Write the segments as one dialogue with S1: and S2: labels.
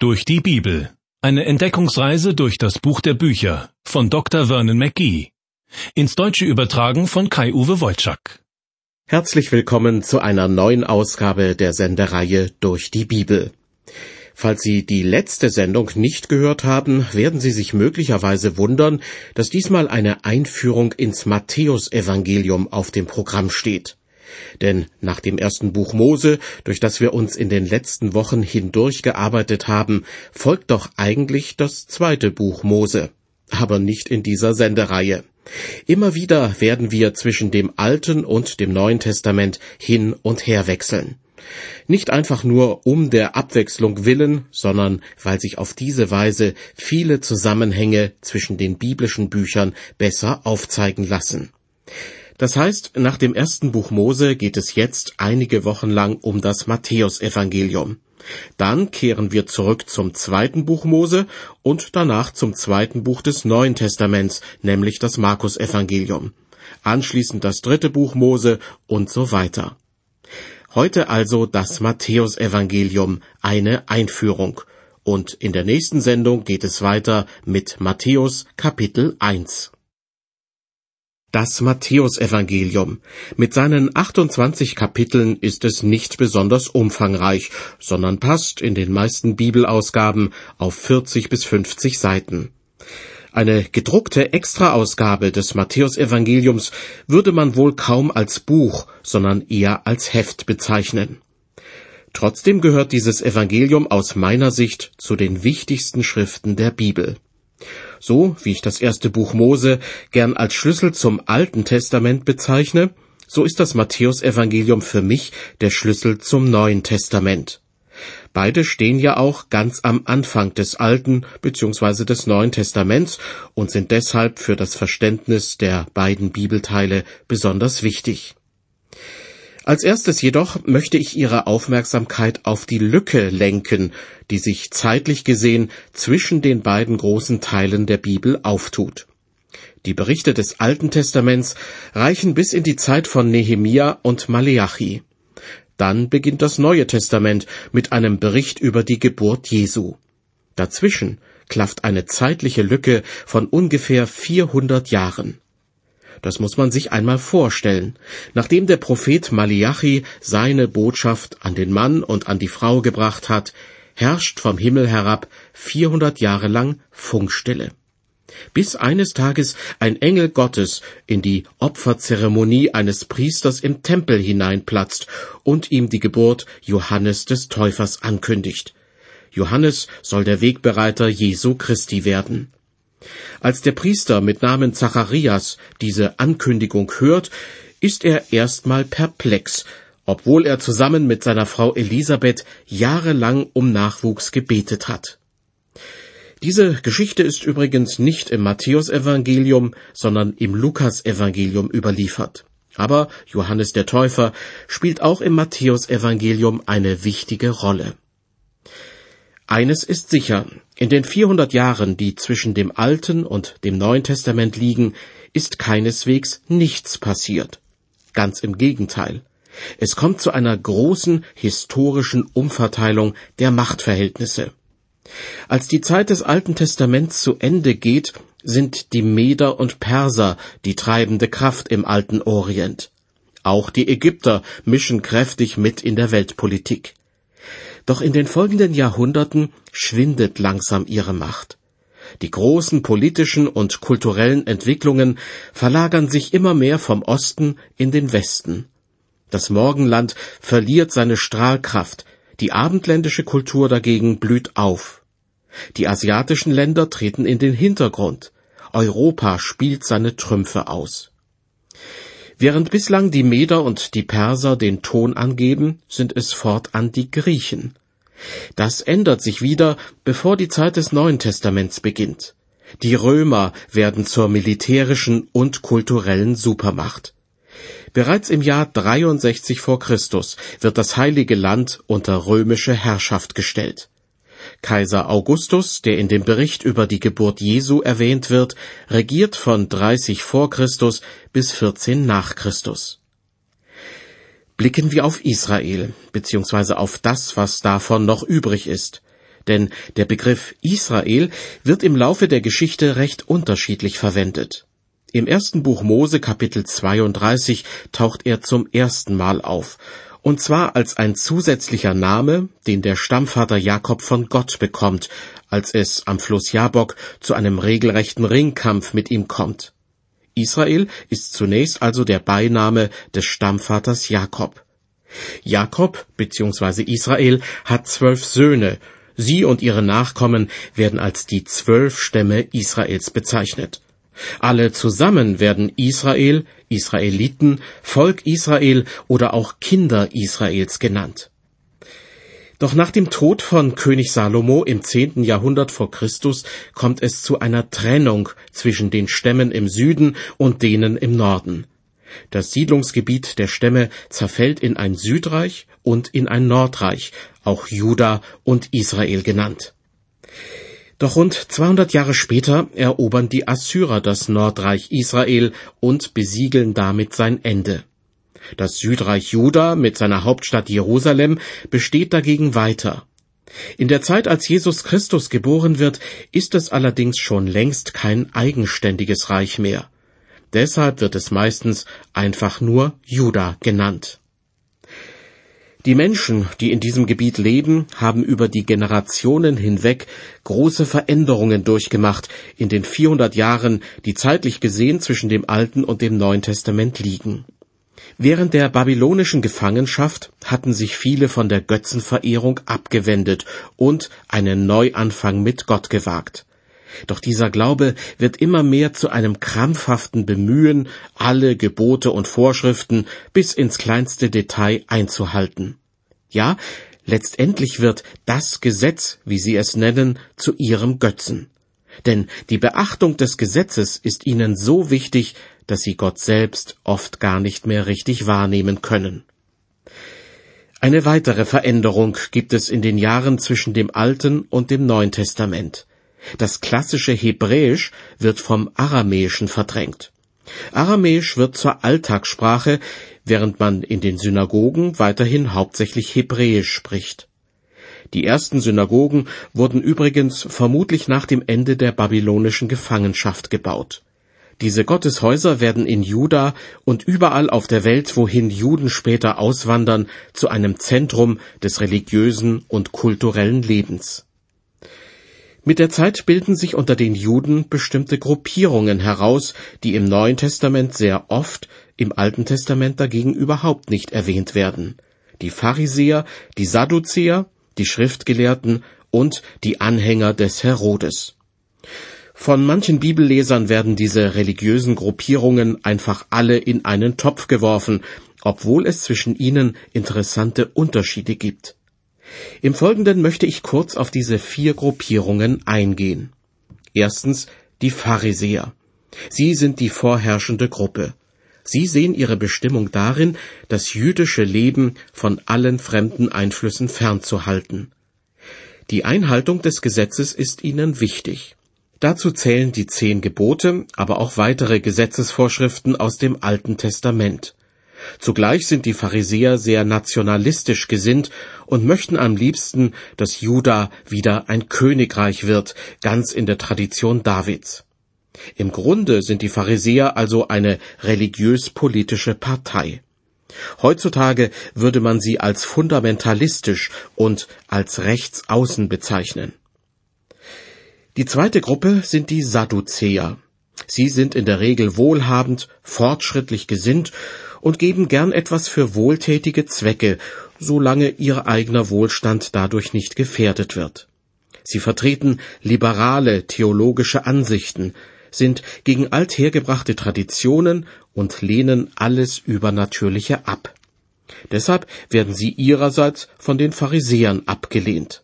S1: Durch die Bibel. Eine Entdeckungsreise durch das Buch der Bücher von Dr. Vernon McGee. Ins Deutsche übertragen von Kai-Uwe Wojczak.
S2: Herzlich willkommen zu einer neuen Ausgabe der Sendereihe Durch die Bibel. Falls Sie die letzte Sendung nicht gehört haben, werden Sie sich möglicherweise wundern, dass diesmal eine Einführung ins Matthäusevangelium auf dem Programm steht. Denn nach dem ersten Buch Mose, durch das wir uns in den letzten Wochen hindurchgearbeitet haben, folgt doch eigentlich das zweite Buch Mose. Aber nicht in dieser Sendereihe. Immer wieder werden wir zwischen dem Alten und dem Neuen Testament hin und her wechseln. Nicht einfach nur um der Abwechslung willen, sondern weil sich auf diese Weise viele Zusammenhänge zwischen den biblischen Büchern besser aufzeigen lassen. Das heißt, nach dem ersten Buch Mose geht es jetzt einige Wochen lang um das Matthäusevangelium. Dann kehren wir zurück zum zweiten Buch Mose und danach zum zweiten Buch des Neuen Testaments, nämlich das Markusevangelium. Anschließend das dritte Buch Mose und so weiter. Heute also das Matthäusevangelium, eine Einführung. Und in der nächsten Sendung geht es weiter mit Matthäus Kapitel 1. Das Matthäusevangelium. Mit seinen 28 Kapiteln ist es nicht besonders umfangreich, sondern passt in den meisten Bibelausgaben auf 40 bis 50 Seiten. Eine gedruckte Extraausgabe des Matthäusevangeliums würde man wohl kaum als Buch, sondern eher als Heft bezeichnen. Trotzdem gehört dieses Evangelium aus meiner Sicht zu den wichtigsten Schriften der Bibel. So wie ich das erste Buch Mose gern als Schlüssel zum Alten Testament bezeichne, so ist das Matthäusevangelium für mich der Schlüssel zum Neuen Testament. Beide stehen ja auch ganz am Anfang des Alten bzw. des Neuen Testaments und sind deshalb für das Verständnis der beiden Bibelteile besonders wichtig. Als erstes jedoch möchte ich Ihre Aufmerksamkeit auf die Lücke lenken, die sich zeitlich gesehen zwischen den beiden großen Teilen der Bibel auftut. Die Berichte des Alten Testaments reichen bis in die Zeit von Nehemia und Maleachi. Dann beginnt das Neue Testament mit einem Bericht über die Geburt Jesu. Dazwischen klafft eine zeitliche Lücke von ungefähr 400 Jahren. Das muss man sich einmal vorstellen. Nachdem der Prophet Maliachi seine Botschaft an den Mann und an die Frau gebracht hat, herrscht vom Himmel herab 400 Jahre lang Funkstille. Bis eines Tages ein Engel Gottes in die Opferzeremonie eines Priesters im Tempel hineinplatzt und ihm die Geburt Johannes des Täufers ankündigt. Johannes soll der Wegbereiter Jesu Christi werden. Als der Priester mit Namen Zacharias diese Ankündigung hört, ist er erstmal perplex, obwohl er zusammen mit seiner Frau Elisabeth jahrelang um Nachwuchs gebetet hat. Diese Geschichte ist übrigens nicht im Matthäusevangelium, sondern im Lukasevangelium überliefert. Aber Johannes der Täufer spielt auch im Matthäusevangelium eine wichtige Rolle. Eines ist sicher, in den 400 Jahren, die zwischen dem Alten und dem Neuen Testament liegen, ist keineswegs nichts passiert. Ganz im Gegenteil. Es kommt zu einer großen historischen Umverteilung der Machtverhältnisse. Als die Zeit des Alten Testaments zu Ende geht, sind die Meder und Perser die treibende Kraft im alten Orient. Auch die Ägypter mischen kräftig mit in der Weltpolitik. Doch in den folgenden Jahrhunderten schwindet langsam ihre Macht. Die großen politischen und kulturellen Entwicklungen verlagern sich immer mehr vom Osten in den Westen. Das Morgenland verliert seine Strahlkraft, die abendländische Kultur dagegen blüht auf. Die asiatischen Länder treten in den Hintergrund. Europa spielt seine Trümpfe aus. Während bislang die Meder und die Perser den Ton angeben, sind es fortan die Griechen. Das ändert sich wieder, bevor die Zeit des Neuen Testaments beginnt. Die Römer werden zur militärischen und kulturellen Supermacht. Bereits im Jahr 63 vor Christus wird das heilige Land unter römische Herrschaft gestellt. Kaiser Augustus, der in dem Bericht über die Geburt Jesu erwähnt wird, regiert von 30 vor Christus bis 14 nach Christus. Blicken wir auf Israel, beziehungsweise auf das, was davon noch übrig ist. denn der Begriff Israel wird im Laufe der Geschichte recht unterschiedlich verwendet. Im ersten Buch Mose Kapitel 32 taucht er zum ersten Mal auf, und zwar als ein zusätzlicher Name, den der Stammvater Jakob von Gott bekommt, als es am Fluss Jabok zu einem regelrechten Ringkampf mit ihm kommt. Israel ist zunächst also der Beiname des Stammvaters Jakob. Jakob bzw. Israel hat zwölf Söhne, sie und ihre Nachkommen werden als die zwölf Stämme Israels bezeichnet. Alle zusammen werden Israel, Israeliten, Volk Israel oder auch Kinder Israels genannt. Doch nach dem Tod von König Salomo im zehnten Jahrhundert vor Christus kommt es zu einer Trennung zwischen den Stämmen im Süden und denen im Norden. Das Siedlungsgebiet der Stämme zerfällt in ein Südreich und in ein Nordreich, auch Juda und Israel genannt. Doch rund 200 Jahre später erobern die Assyrer das Nordreich Israel und besiegeln damit sein Ende. Das Südreich Juda mit seiner Hauptstadt Jerusalem besteht dagegen weiter. In der Zeit, als Jesus Christus geboren wird, ist es allerdings schon längst kein eigenständiges Reich mehr. Deshalb wird es meistens einfach nur Juda genannt. Die Menschen, die in diesem Gebiet leben, haben über die Generationen hinweg große Veränderungen durchgemacht in den 400 Jahren, die zeitlich gesehen zwischen dem Alten und dem Neuen Testament liegen. Während der babylonischen Gefangenschaft hatten sich viele von der Götzenverehrung abgewendet und einen Neuanfang mit Gott gewagt. Doch dieser Glaube wird immer mehr zu einem krampfhaften Bemühen, alle Gebote und Vorschriften bis ins kleinste Detail einzuhalten. Ja, letztendlich wird das Gesetz, wie sie es nennen, zu ihrem Götzen. Denn die Beachtung des Gesetzes ist ihnen so wichtig, dass sie Gott selbst oft gar nicht mehr richtig wahrnehmen können. Eine weitere Veränderung gibt es in den Jahren zwischen dem Alten und dem Neuen Testament. Das klassische Hebräisch wird vom Aramäischen verdrängt. Aramäisch wird zur Alltagssprache, während man in den Synagogen weiterhin hauptsächlich Hebräisch spricht. Die ersten Synagogen wurden übrigens vermutlich nach dem Ende der babylonischen Gefangenschaft gebaut. Diese Gotteshäuser werden in Juda und überall auf der Welt, wohin Juden später auswandern, zu einem Zentrum des religiösen und kulturellen Lebens. Mit der Zeit bilden sich unter den Juden bestimmte Gruppierungen heraus, die im Neuen Testament sehr oft, im Alten Testament dagegen überhaupt nicht erwähnt werden. Die Pharisäer, die Sadduzäer, die Schriftgelehrten und die Anhänger des Herodes. Von manchen Bibellesern werden diese religiösen Gruppierungen einfach alle in einen Topf geworfen, obwohl es zwischen ihnen interessante Unterschiede gibt. Im Folgenden möchte ich kurz auf diese vier Gruppierungen eingehen. Erstens die Pharisäer. Sie sind die vorherrschende Gruppe. Sie sehen ihre Bestimmung darin, das jüdische Leben von allen fremden Einflüssen fernzuhalten. Die Einhaltung des Gesetzes ist ihnen wichtig. Dazu zählen die zehn Gebote, aber auch weitere Gesetzesvorschriften aus dem Alten Testament. Zugleich sind die Pharisäer sehr nationalistisch gesinnt und möchten am liebsten, dass Juda wieder ein Königreich wird, ganz in der Tradition Davids. Im Grunde sind die Pharisäer also eine religiös-politische Partei. Heutzutage würde man sie als fundamentalistisch und als rechtsaußen bezeichnen. Die zweite Gruppe sind die Sadduzäer. Sie sind in der Regel wohlhabend, fortschrittlich gesinnt und geben gern etwas für wohltätige Zwecke, solange ihr eigener Wohlstand dadurch nicht gefährdet wird. Sie vertreten liberale theologische Ansichten, sind gegen althergebrachte Traditionen und lehnen alles Übernatürliche ab. Deshalb werden sie ihrerseits von den Pharisäern abgelehnt.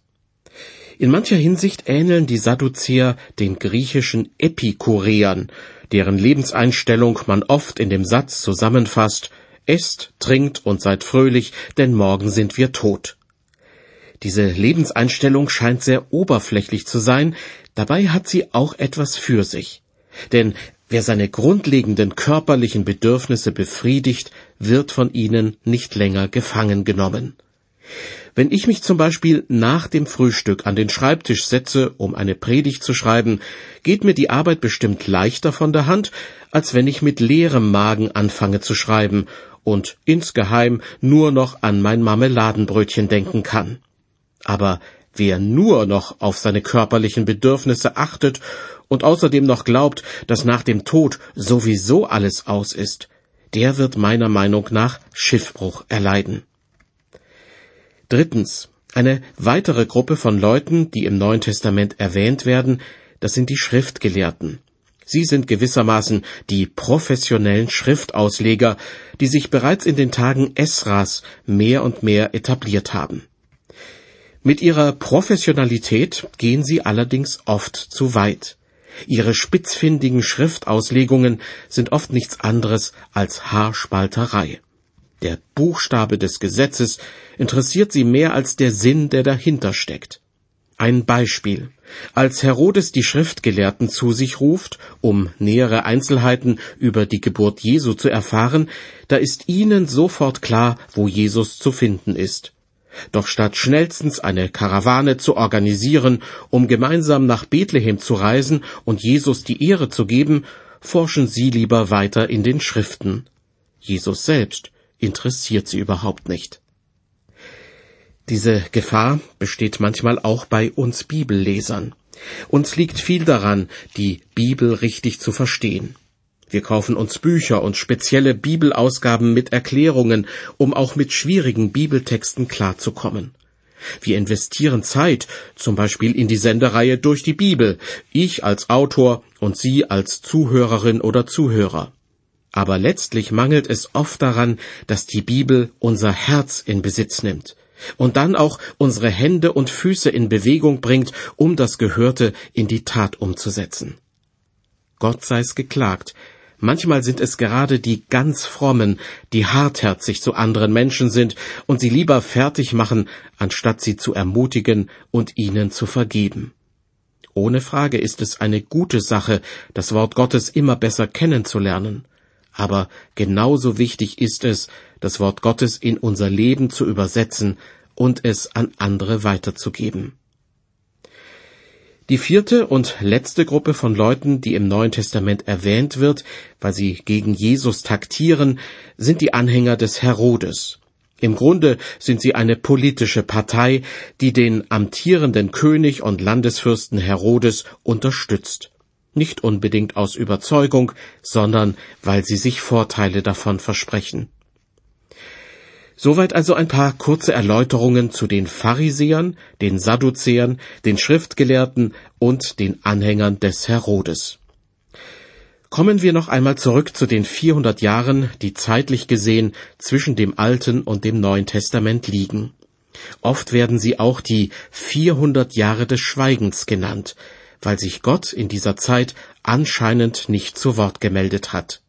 S2: In mancher Hinsicht ähneln die Sadduzäer den griechischen Epikureern, deren Lebenseinstellung man oft in dem Satz zusammenfasst Esst, trinkt und seid fröhlich, denn morgen sind wir tot. Diese Lebenseinstellung scheint sehr oberflächlich zu sein, dabei hat sie auch etwas für sich. Denn wer seine grundlegenden körperlichen Bedürfnisse befriedigt, wird von ihnen nicht länger gefangen genommen. Wenn ich mich zum Beispiel nach dem Frühstück an den Schreibtisch setze, um eine Predigt zu schreiben, geht mir die Arbeit bestimmt leichter von der Hand, als wenn ich mit leerem Magen anfange zu schreiben und insgeheim nur noch an mein Marmeladenbrötchen denken kann. Aber wer nur noch auf seine körperlichen Bedürfnisse achtet und außerdem noch glaubt, dass nach dem Tod sowieso alles aus ist, der wird meiner Meinung nach Schiffbruch erleiden. Drittens. Eine weitere Gruppe von Leuten, die im Neuen Testament erwähnt werden, das sind die Schriftgelehrten. Sie sind gewissermaßen die professionellen Schriftausleger, die sich bereits in den Tagen Esras mehr und mehr etabliert haben. Mit ihrer Professionalität gehen sie allerdings oft zu weit. Ihre spitzfindigen Schriftauslegungen sind oft nichts anderes als Haarspalterei. Der Buchstabe des Gesetzes interessiert sie mehr als der Sinn, der dahinter steckt. Ein Beispiel. Als Herodes die Schriftgelehrten zu sich ruft, um nähere Einzelheiten über die Geburt Jesu zu erfahren, da ist ihnen sofort klar, wo Jesus zu finden ist. Doch statt schnellstens eine Karawane zu organisieren, um gemeinsam nach Bethlehem zu reisen und Jesus die Ehre zu geben, forschen sie lieber weiter in den Schriften. Jesus selbst interessiert sie überhaupt nicht. Diese Gefahr besteht manchmal auch bei uns Bibellesern. Uns liegt viel daran, die Bibel richtig zu verstehen. Wir kaufen uns Bücher und spezielle Bibelausgaben mit Erklärungen, um auch mit schwierigen Bibeltexten klarzukommen. Wir investieren Zeit, zum Beispiel in die Sendereihe durch die Bibel, ich als Autor und Sie als Zuhörerin oder Zuhörer. Aber letztlich mangelt es oft daran, dass die Bibel unser Herz in Besitz nimmt und dann auch unsere Hände und Füße in Bewegung bringt, um das Gehörte in die Tat umzusetzen. Gott sei's geklagt. Manchmal sind es gerade die ganz frommen, die hartherzig zu anderen Menschen sind und sie lieber fertig machen, anstatt sie zu ermutigen und ihnen zu vergeben. Ohne Frage ist es eine gute Sache, das Wort Gottes immer besser kennenzulernen aber genauso wichtig ist es, das Wort Gottes in unser Leben zu übersetzen und es an andere weiterzugeben. Die vierte und letzte Gruppe von Leuten, die im Neuen Testament erwähnt wird, weil sie gegen Jesus taktieren, sind die Anhänger des Herodes. Im Grunde sind sie eine politische Partei, die den amtierenden König und Landesfürsten Herodes unterstützt nicht unbedingt aus Überzeugung, sondern weil sie sich Vorteile davon versprechen. Soweit also ein paar kurze Erläuterungen zu den Pharisäern, den Sadduzäern, den Schriftgelehrten und den Anhängern des Herodes. Kommen wir noch einmal zurück zu den 400 Jahren, die zeitlich gesehen zwischen dem Alten und dem Neuen Testament liegen. Oft werden sie auch die 400 Jahre des Schweigens genannt, weil sich Gott in dieser Zeit anscheinend nicht zu Wort gemeldet hat.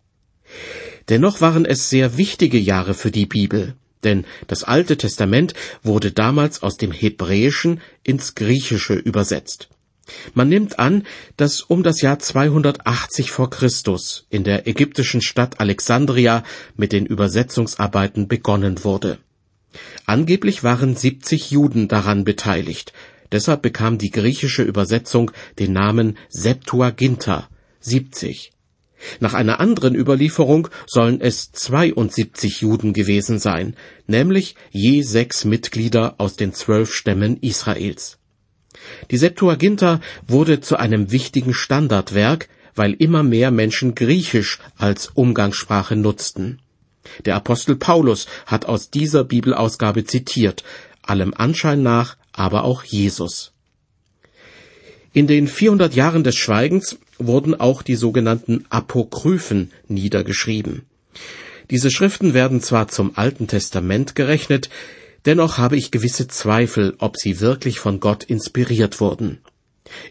S2: Dennoch waren es sehr wichtige Jahre für die Bibel, denn das Alte Testament wurde damals aus dem Hebräischen ins Griechische übersetzt. Man nimmt an, dass um das Jahr 280 vor Christus in der ägyptischen Stadt Alexandria mit den Übersetzungsarbeiten begonnen wurde. Angeblich waren 70 Juden daran beteiligt, Deshalb bekam die griechische Übersetzung den Namen Septuaginta, 70. Nach einer anderen Überlieferung sollen es 72 Juden gewesen sein, nämlich je sechs Mitglieder aus den zwölf Stämmen Israels. Die Septuaginta wurde zu einem wichtigen Standardwerk, weil immer mehr Menschen Griechisch als Umgangssprache nutzten. Der Apostel Paulus hat aus dieser Bibelausgabe zitiert, allem Anschein nach aber auch Jesus. In den 400 Jahren des Schweigens wurden auch die sogenannten Apokryphen niedergeschrieben. Diese Schriften werden zwar zum Alten Testament gerechnet, dennoch habe ich gewisse Zweifel, ob sie wirklich von Gott inspiriert wurden.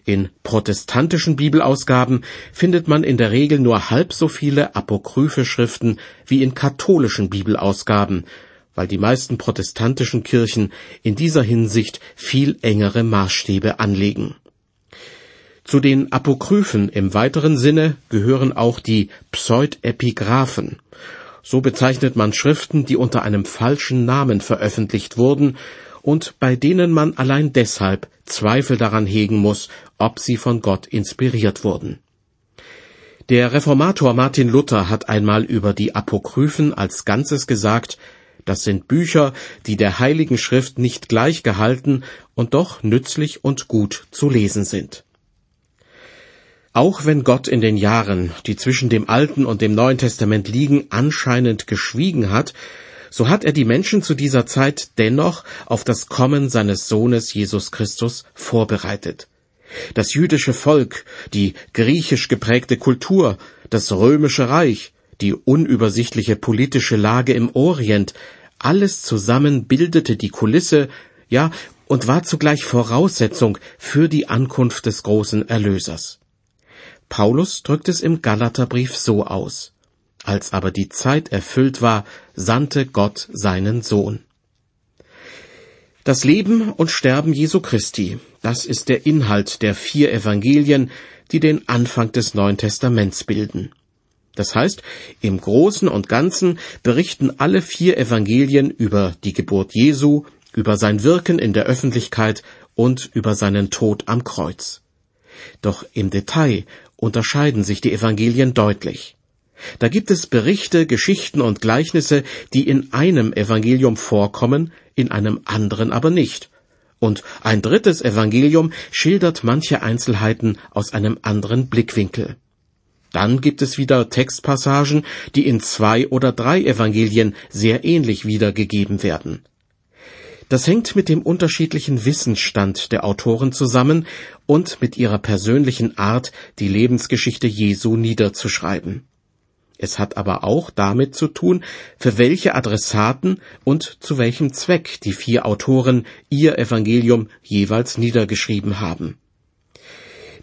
S2: In protestantischen Bibelausgaben findet man in der Regel nur halb so viele apokryphe Schriften wie in katholischen Bibelausgaben, weil die meisten protestantischen Kirchen in dieser Hinsicht viel engere Maßstäbe anlegen. Zu den Apokryphen im weiteren Sinne gehören auch die Pseudepigraphen. So bezeichnet man Schriften, die unter einem falschen Namen veröffentlicht wurden und bei denen man allein deshalb Zweifel daran hegen muss, ob sie von Gott inspiriert wurden. Der Reformator Martin Luther hat einmal über die Apokryphen als Ganzes gesagt, das sind Bücher, die der Heiligen Schrift nicht gleich gehalten und doch nützlich und gut zu lesen sind. Auch wenn Gott in den Jahren, die zwischen dem Alten und dem Neuen Testament liegen, anscheinend geschwiegen hat, so hat er die Menschen zu dieser Zeit dennoch auf das Kommen seines Sohnes Jesus Christus vorbereitet. Das jüdische Volk, die griechisch geprägte Kultur, das römische Reich, die unübersichtliche politische Lage im Orient, alles zusammen bildete die Kulisse, ja, und war zugleich Voraussetzung für die Ankunft des großen Erlösers. Paulus drückt es im Galaterbrief so aus. Als aber die Zeit erfüllt war, sandte Gott seinen Sohn. Das Leben und Sterben Jesu Christi, das ist der Inhalt der vier Evangelien, die den Anfang des Neuen Testaments bilden. Das heißt, im Großen und Ganzen berichten alle vier Evangelien über die Geburt Jesu, über sein Wirken in der Öffentlichkeit und über seinen Tod am Kreuz. Doch im Detail unterscheiden sich die Evangelien deutlich. Da gibt es Berichte, Geschichten und Gleichnisse, die in einem Evangelium vorkommen, in einem anderen aber nicht. Und ein drittes Evangelium schildert manche Einzelheiten aus einem anderen Blickwinkel. Dann gibt es wieder Textpassagen, die in zwei oder drei Evangelien sehr ähnlich wiedergegeben werden. Das hängt mit dem unterschiedlichen Wissensstand der Autoren zusammen und mit ihrer persönlichen Art, die Lebensgeschichte Jesu niederzuschreiben. Es hat aber auch damit zu tun, für welche Adressaten und zu welchem Zweck die vier Autoren ihr Evangelium jeweils niedergeschrieben haben.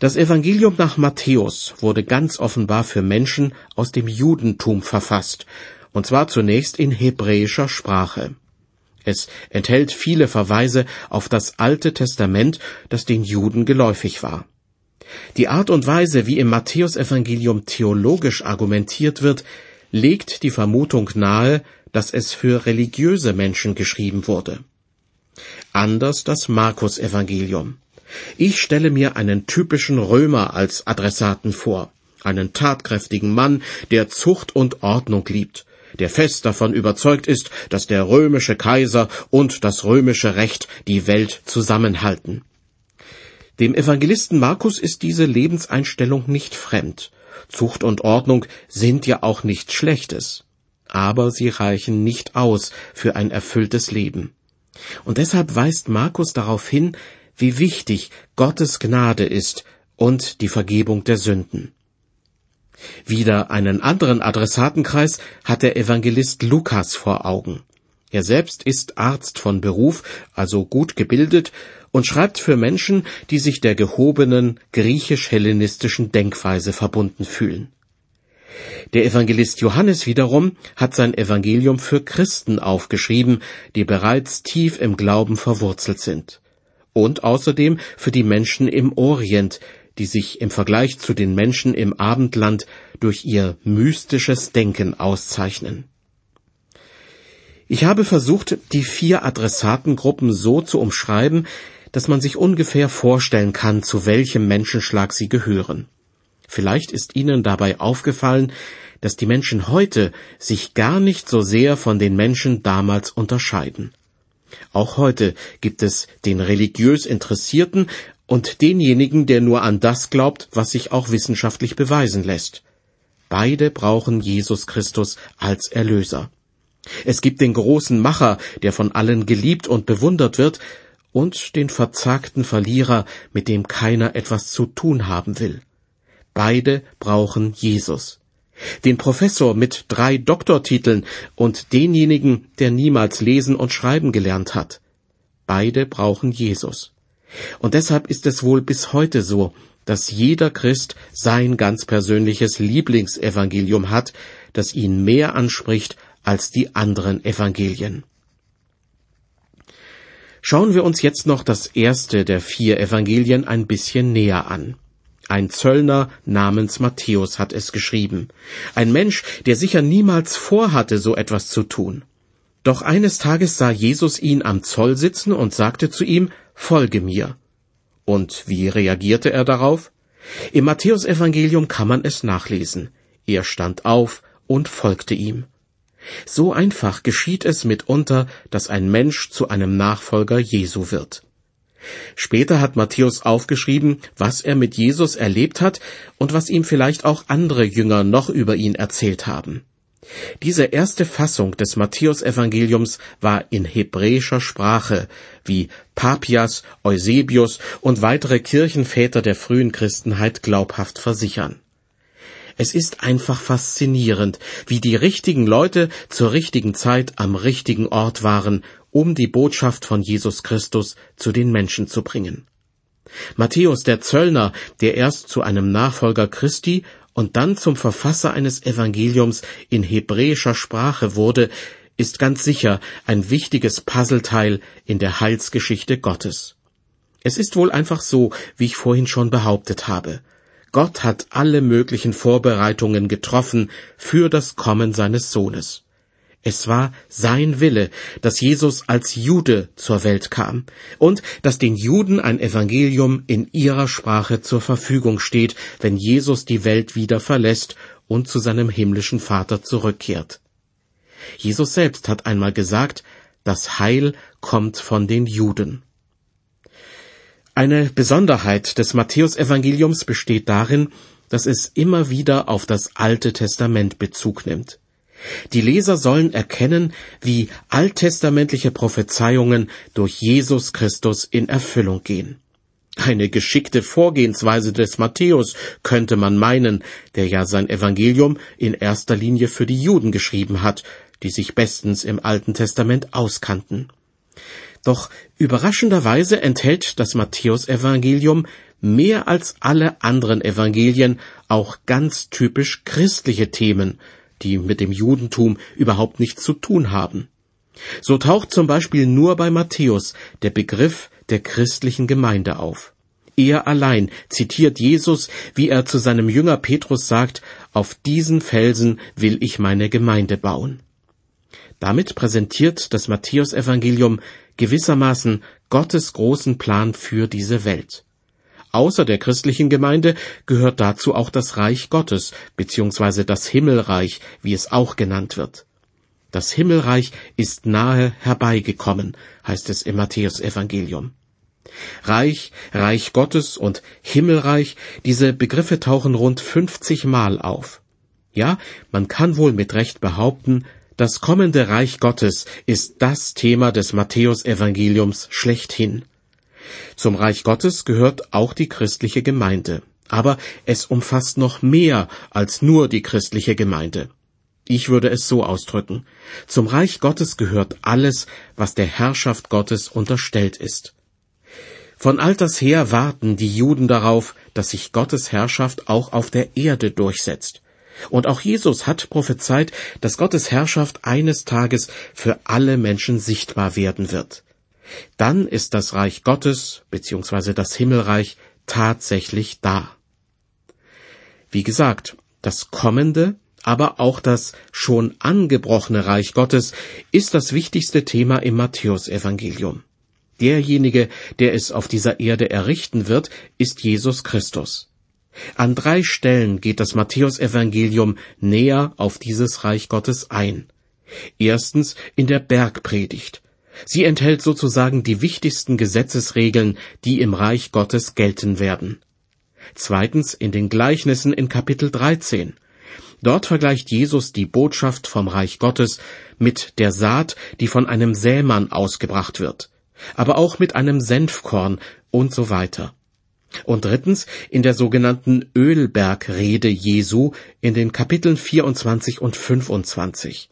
S2: Das Evangelium nach Matthäus wurde ganz offenbar für Menschen aus dem Judentum verfasst, und zwar zunächst in hebräischer Sprache. Es enthält viele Verweise auf das Alte Testament, das den Juden geläufig war. Die Art und Weise, wie im Matthäusevangelium theologisch argumentiert wird, legt die Vermutung nahe, dass es für religiöse Menschen geschrieben wurde. Anders das Markus-Evangelium. Ich stelle mir einen typischen Römer als Adressaten vor, einen tatkräftigen Mann, der Zucht und Ordnung liebt, der fest davon überzeugt ist, dass der römische Kaiser und das römische Recht die Welt zusammenhalten. Dem Evangelisten Markus ist diese Lebenseinstellung nicht fremd. Zucht und Ordnung sind ja auch nichts Schlechtes. Aber sie reichen nicht aus für ein erfülltes Leben. Und deshalb weist Markus darauf hin, wie wichtig Gottes Gnade ist und die Vergebung der Sünden. Wieder einen anderen Adressatenkreis hat der Evangelist Lukas vor Augen. Er selbst ist Arzt von Beruf, also gut gebildet, und schreibt für Menschen, die sich der gehobenen griechisch-hellenistischen Denkweise verbunden fühlen. Der Evangelist Johannes wiederum hat sein Evangelium für Christen aufgeschrieben, die bereits tief im Glauben verwurzelt sind. Und außerdem für die Menschen im Orient, die sich im Vergleich zu den Menschen im Abendland durch ihr mystisches Denken auszeichnen. Ich habe versucht, die vier Adressatengruppen so zu umschreiben, dass man sich ungefähr vorstellen kann, zu welchem Menschenschlag sie gehören. Vielleicht ist Ihnen dabei aufgefallen, dass die Menschen heute sich gar nicht so sehr von den Menschen damals unterscheiden. Auch heute gibt es den religiös Interessierten und denjenigen, der nur an das glaubt, was sich auch wissenschaftlich beweisen lässt. Beide brauchen Jesus Christus als Erlöser. Es gibt den großen Macher, der von allen geliebt und bewundert wird, und den verzagten Verlierer, mit dem keiner etwas zu tun haben will. Beide brauchen Jesus. Den Professor mit drei Doktortiteln und denjenigen, der niemals lesen und schreiben gelernt hat. Beide brauchen Jesus. Und deshalb ist es wohl bis heute so, dass jeder Christ sein ganz persönliches Lieblingsevangelium hat, das ihn mehr anspricht als die anderen Evangelien. Schauen wir uns jetzt noch das erste der vier Evangelien ein bisschen näher an. Ein Zöllner namens Matthäus hat es geschrieben. Ein Mensch, der sicher niemals vorhatte, so etwas zu tun. Doch eines Tages sah Jesus ihn am Zoll sitzen und sagte zu ihm, Folge mir. Und wie reagierte er darauf? Im Matthäusevangelium kann man es nachlesen. Er stand auf und folgte ihm. So einfach geschieht es mitunter, dass ein Mensch zu einem Nachfolger Jesu wird. Später hat Matthäus aufgeschrieben, was er mit Jesus erlebt hat und was ihm vielleicht auch andere Jünger noch über ihn erzählt haben. Diese erste Fassung des Matthäusevangeliums war in hebräischer Sprache, wie Papias, Eusebius und weitere Kirchenväter der frühen Christenheit glaubhaft versichern. Es ist einfach faszinierend, wie die richtigen Leute zur richtigen Zeit am richtigen Ort waren, um die Botschaft von Jesus Christus zu den Menschen zu bringen. Matthäus der Zöllner, der erst zu einem Nachfolger Christi und dann zum Verfasser eines Evangeliums in hebräischer Sprache wurde, ist ganz sicher ein wichtiges Puzzleteil in der Heilsgeschichte Gottes. Es ist wohl einfach so, wie ich vorhin schon behauptet habe. Gott hat alle möglichen Vorbereitungen getroffen für das Kommen seines Sohnes. Es war sein Wille, dass Jesus als Jude zur Welt kam und dass den Juden ein Evangelium in ihrer Sprache zur Verfügung steht, wenn Jesus die Welt wieder verlässt und zu seinem himmlischen Vater zurückkehrt. Jesus selbst hat einmal gesagt, das Heil kommt von den Juden. Eine Besonderheit des Matthäusevangeliums besteht darin, dass es immer wieder auf das Alte Testament Bezug nimmt. Die Leser sollen erkennen, wie alttestamentliche Prophezeiungen durch Jesus Christus in Erfüllung gehen. Eine geschickte Vorgehensweise des Matthäus könnte man meinen, der ja sein Evangelium in erster Linie für die Juden geschrieben hat, die sich bestens im Alten Testament auskannten. Doch überraschenderweise enthält das Matthäusevangelium mehr als alle anderen Evangelien auch ganz typisch christliche Themen, die mit dem Judentum überhaupt nichts zu tun haben. So taucht zum Beispiel nur bei Matthäus der Begriff der christlichen Gemeinde auf. Er allein zitiert Jesus, wie er zu seinem Jünger Petrus sagt, auf diesen Felsen will ich meine Gemeinde bauen. Damit präsentiert das Matthäusevangelium gewissermaßen Gottes großen Plan für diese Welt. Außer der christlichen Gemeinde gehört dazu auch das Reich Gottes bzw. das Himmelreich, wie es auch genannt wird. Das Himmelreich ist nahe herbeigekommen, heißt es im Matthäusevangelium. Reich, Reich Gottes und Himmelreich, diese Begriffe tauchen rund 50 Mal auf. Ja, man kann wohl mit Recht behaupten, das kommende Reich Gottes ist das Thema des Matthäusevangeliums schlechthin. Zum Reich Gottes gehört auch die christliche Gemeinde. Aber es umfasst noch mehr als nur die christliche Gemeinde. Ich würde es so ausdrücken. Zum Reich Gottes gehört alles, was der Herrschaft Gottes unterstellt ist. Von alters her warten die Juden darauf, dass sich Gottes Herrschaft auch auf der Erde durchsetzt. Und auch Jesus hat prophezeit, dass Gottes Herrschaft eines Tages für alle Menschen sichtbar werden wird dann ist das Reich Gottes bzw. das Himmelreich tatsächlich da. Wie gesagt, das kommende, aber auch das schon angebrochene Reich Gottes ist das wichtigste Thema im Matthäusevangelium. Derjenige, der es auf dieser Erde errichten wird, ist Jesus Christus. An drei Stellen geht das Matthäusevangelium näher auf dieses Reich Gottes ein. Erstens in der Bergpredigt. Sie enthält sozusagen die wichtigsten Gesetzesregeln, die im Reich Gottes gelten werden. Zweitens in den Gleichnissen in Kapitel 13. Dort vergleicht Jesus die Botschaft vom Reich Gottes mit der Saat, die von einem Sämann ausgebracht wird, aber auch mit einem Senfkorn und so weiter. Und drittens in der sogenannten Ölbergrede Jesu in den Kapiteln 24 und 25.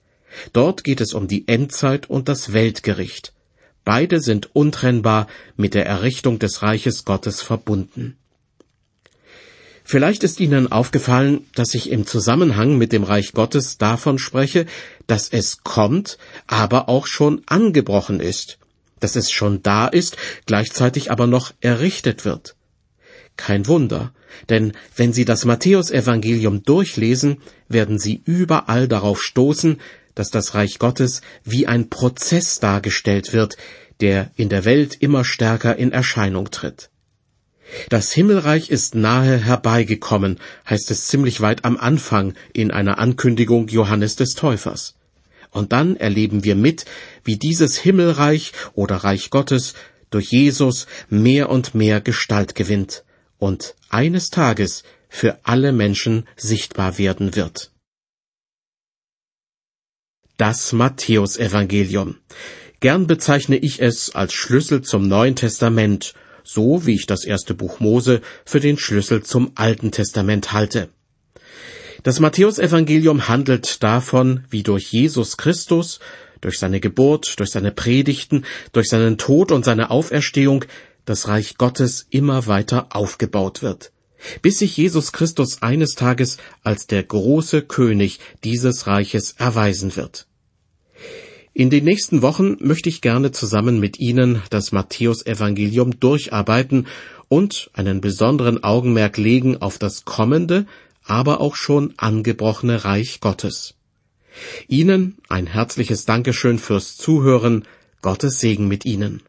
S2: Dort geht es um die Endzeit und das Weltgericht. Beide sind untrennbar mit der Errichtung des Reiches Gottes verbunden. Vielleicht ist Ihnen aufgefallen, dass ich im Zusammenhang mit dem Reich Gottes davon spreche, dass es kommt, aber auch schon angebrochen ist, dass es schon da ist, gleichzeitig aber noch errichtet wird. Kein Wunder, denn wenn Sie das Matthäusevangelium durchlesen, werden Sie überall darauf stoßen, dass das Reich Gottes wie ein Prozess dargestellt wird, der in der Welt immer stärker in Erscheinung tritt. Das Himmelreich ist nahe herbeigekommen, heißt es ziemlich weit am Anfang in einer Ankündigung Johannes des Täufers. Und dann erleben wir mit, wie dieses Himmelreich oder Reich Gottes durch Jesus mehr und mehr Gestalt gewinnt und eines Tages für alle Menschen sichtbar werden wird. Das Matthäusevangelium. Gern bezeichne ich es als Schlüssel zum Neuen Testament, so wie ich das erste Buch Mose für den Schlüssel zum Alten Testament halte. Das Matthäusevangelium handelt davon, wie durch Jesus Christus, durch seine Geburt, durch seine Predigten, durch seinen Tod und seine Auferstehung das Reich Gottes immer weiter aufgebaut wird, bis sich Jesus Christus eines Tages als der große König dieses Reiches erweisen wird. In den nächsten Wochen möchte ich gerne zusammen mit Ihnen das Matthäusevangelium durcharbeiten und einen besonderen Augenmerk legen auf das kommende, aber auch schon angebrochene Reich Gottes. Ihnen ein herzliches Dankeschön fürs Zuhören, Gottes Segen mit Ihnen.